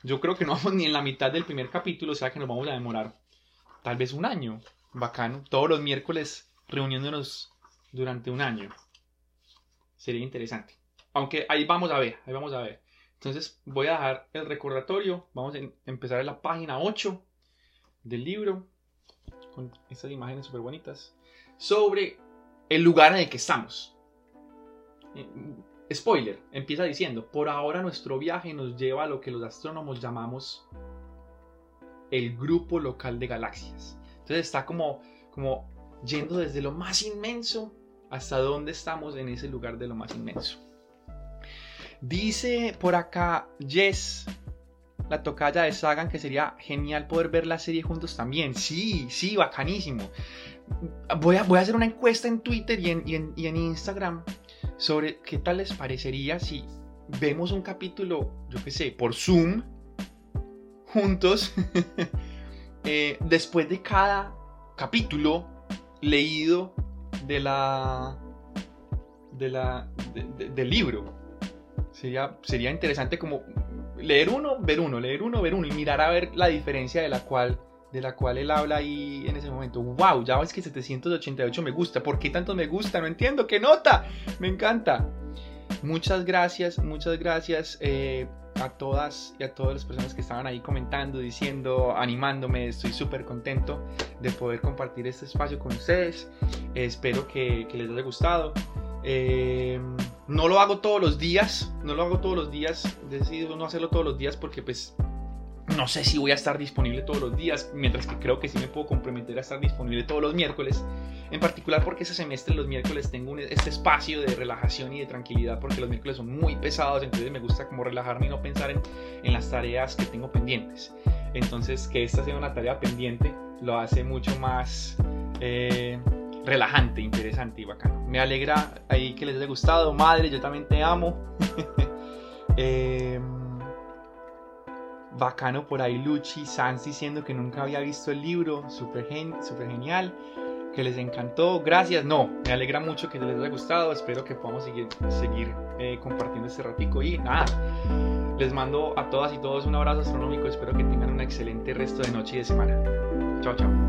[SPEAKER 2] Yo creo que no vamos ni en la mitad del primer capítulo, o sea que nos vamos a demorar tal vez un año. Bacano. Todos los miércoles reuniéndonos durante un año. Sería interesante. Aunque ahí vamos a ver, ahí vamos a ver. Entonces voy a dejar el recordatorio. Vamos a empezar en la página 8 del libro, con estas imágenes súper bonitas, sobre el lugar en el que estamos. Eh, spoiler, empieza diciendo, por ahora nuestro viaje nos lleva a lo que los astrónomos llamamos el grupo local de galaxias. Entonces está como, como yendo desde lo más inmenso hasta dónde estamos en ese lugar de lo más inmenso. Dice por acá Jess, la tocaya de Sagan, que sería genial poder ver la serie juntos también. Sí, sí, bacanísimo. Voy a, voy a hacer una encuesta en Twitter y en, y en Instagram sobre qué tal les parecería si vemos un capítulo, yo qué sé, por Zoom, juntos, eh, después de cada capítulo leído de la, de la, del libro. Sería, sería interesante como leer uno, ver uno, leer uno, ver uno y mirar a ver la diferencia de la cual de la cual él habla ahí en ese momento. ¡Wow! Ya ves que 788 me gusta. ¿Por qué tanto me gusta? No entiendo. ¡Qué nota! Me encanta. Muchas gracias, muchas gracias eh, a todas y a todas las personas que estaban ahí comentando, diciendo, animándome. Estoy súper contento de poder compartir este espacio con ustedes. espero que, les haya gustado. Eh, no lo hago todos los días, no lo hago todos los días. He decidido no hacerlo todos los días porque pues no sé si voy a estar disponible todos los días, mientras que creo que sí me puedo comprometer a estar disponible todos los miércoles. En particular porque ese semestre los miércoles tengo este espacio de relajación y de tranquilidad porque los miércoles son muy pesados, entonces me gusta como relajarme y no pensar en, las tareas que tengo pendientes. Entonces que esta sea una tarea pendiente lo hace mucho más eh, relajante, interesante y bacano. Me alegra ahí que les haya gustado. Madre, yo también te amo. eh, bacano por ahí Luchi Sans diciendo que nunca había visto el libro, súper super genial, que les encantó, gracias, no, me alegra mucho que les haya gustado, espero que podamos seguir, seguir eh, compartiendo este ratico y nada, les mando a todas y todos un abrazo astronómico, espero que tengan un excelente resto de noche y de semana. Chao, chao.